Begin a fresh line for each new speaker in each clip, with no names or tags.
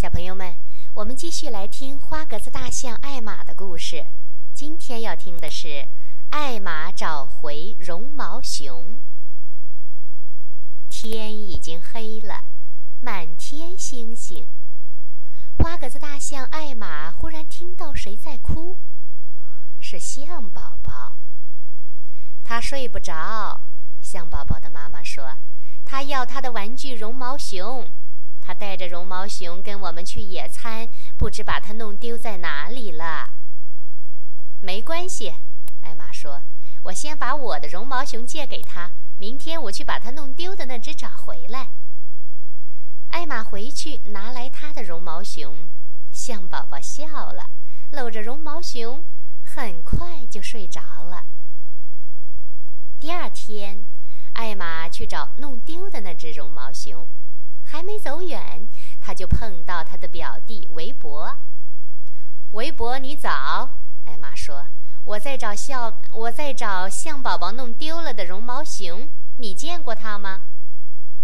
小朋友们，我们继续来听花格子大象艾玛的故事。今天要听的是艾玛找回绒毛熊。天已经黑了，满天星星。花格子大象艾玛忽然听到谁在哭，是象宝宝。他睡不着。象宝宝的妈妈说：“他要他的玩具绒毛熊。”他带着绒毛熊跟我们去野餐，不知把它弄丢在哪里了。没关系，艾玛说：“我先把我的绒毛熊借给他，明天我去把他弄丢的那只找回来。”艾玛回去拿来他的绒毛熊，象宝宝笑了，搂着绒毛熊，很快就睡着了。第二天，艾玛去找弄丢的那只绒毛熊。还没走远，他就碰到他的表弟韦伯。韦伯，你早！艾玛说：“我在找象，我在找象宝宝弄丢了的绒毛熊。你见过它吗？”“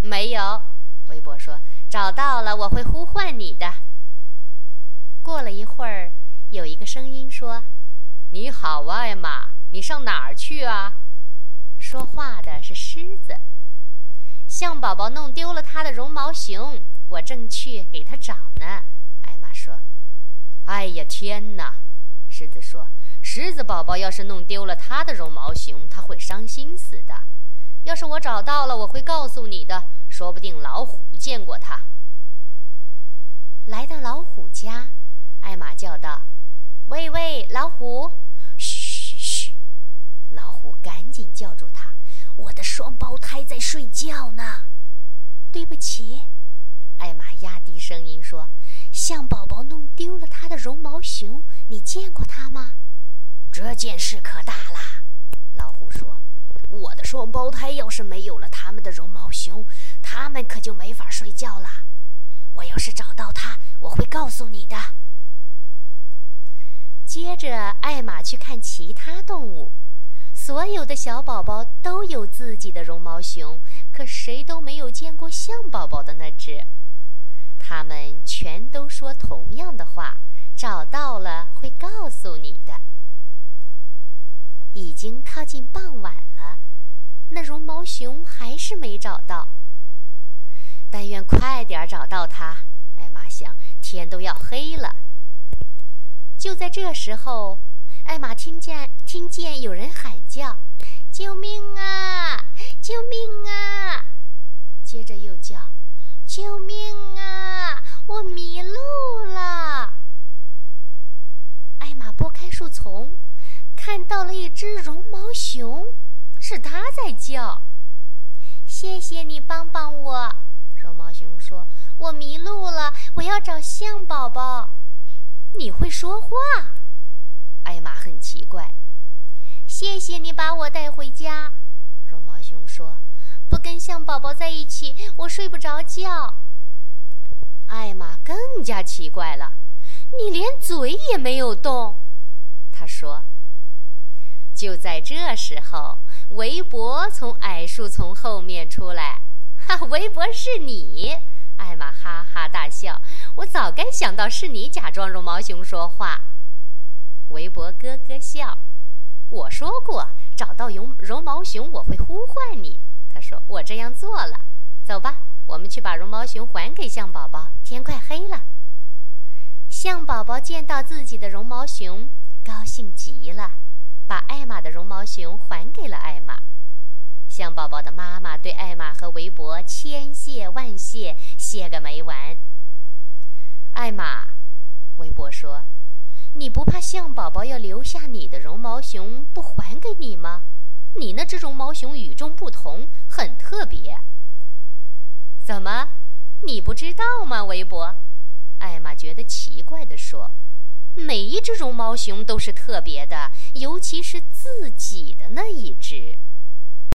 没有。”韦伯说。“找到了，我会呼唤你的。”过了一会儿，有一个声音说：“你好，艾玛，你上哪儿去啊？”说话的是狮子。象宝宝弄丢了他的绒毛熊，我正去给他找呢。艾玛说：“哎呀，天哪！”狮子说：“狮子宝宝要是弄丢了他的绒毛熊，他会伤心死的。要是我找到了，我会告诉你的。说不定老虎见过他。”来到老虎家，艾玛叫道：“喂喂，老虎！”嘘嘘，老虎赶紧叫住他。我的双胞胎在睡觉呢，对不起，艾玛压低声音说：“象宝宝弄丢了他的绒毛熊，你见过他吗？”这件事可大了，老虎说：“我的双胞胎要是没有了他们的绒毛熊，他们可就没法睡觉了。我要是找到他，我会告诉你的。”接着，艾玛去看其他动物。所有的小宝宝都有自己的绒毛熊，可谁都没有见过象宝宝的那只。他们全都说同样的话：“找到了会告诉你的。”已经靠近傍晚了，那绒毛熊还是没找到。但愿快点找到它！艾玛想，天都要黑了。就在这时候。艾玛听见听见有人喊叫：“救命啊！救命啊！”接着又叫：“救命啊！我迷路了。”艾玛拨开树丛，看到了一只绒毛熊，是它在叫：“谢谢你帮帮我。”绒毛熊说：“我迷路了，我要找象宝宝。”你会说话？艾玛很奇怪，谢谢你把我带回家。绒毛熊说：“不跟象宝宝在一起，我睡不着觉。”艾玛更加奇怪了，你连嘴也没有动。他说：“就在这时候，围脖从矮树丛后面出来。哈，围脖是你！”艾玛哈哈大笑。我早该想到是你假装绒毛熊说话。围脖咯咯笑，我说过找到绒绒毛熊我会呼唤你。他说我这样做了。走吧，我们去把绒毛熊还给象宝宝。天快黑了。象宝宝见到自己的绒毛熊，高兴极了，把艾玛的绒毛熊还给了艾玛。象宝宝的妈妈对艾玛和围脖千谢万谢，谢个没完。艾玛，围脖说。你不怕象宝宝要留下你的绒毛熊不还给你吗？你那只绒毛熊与众不同，很特别。怎么，你不知道吗？围脖，艾玛觉得奇怪地说：“每一只绒毛熊都是特别的，尤其是自己的那一只。”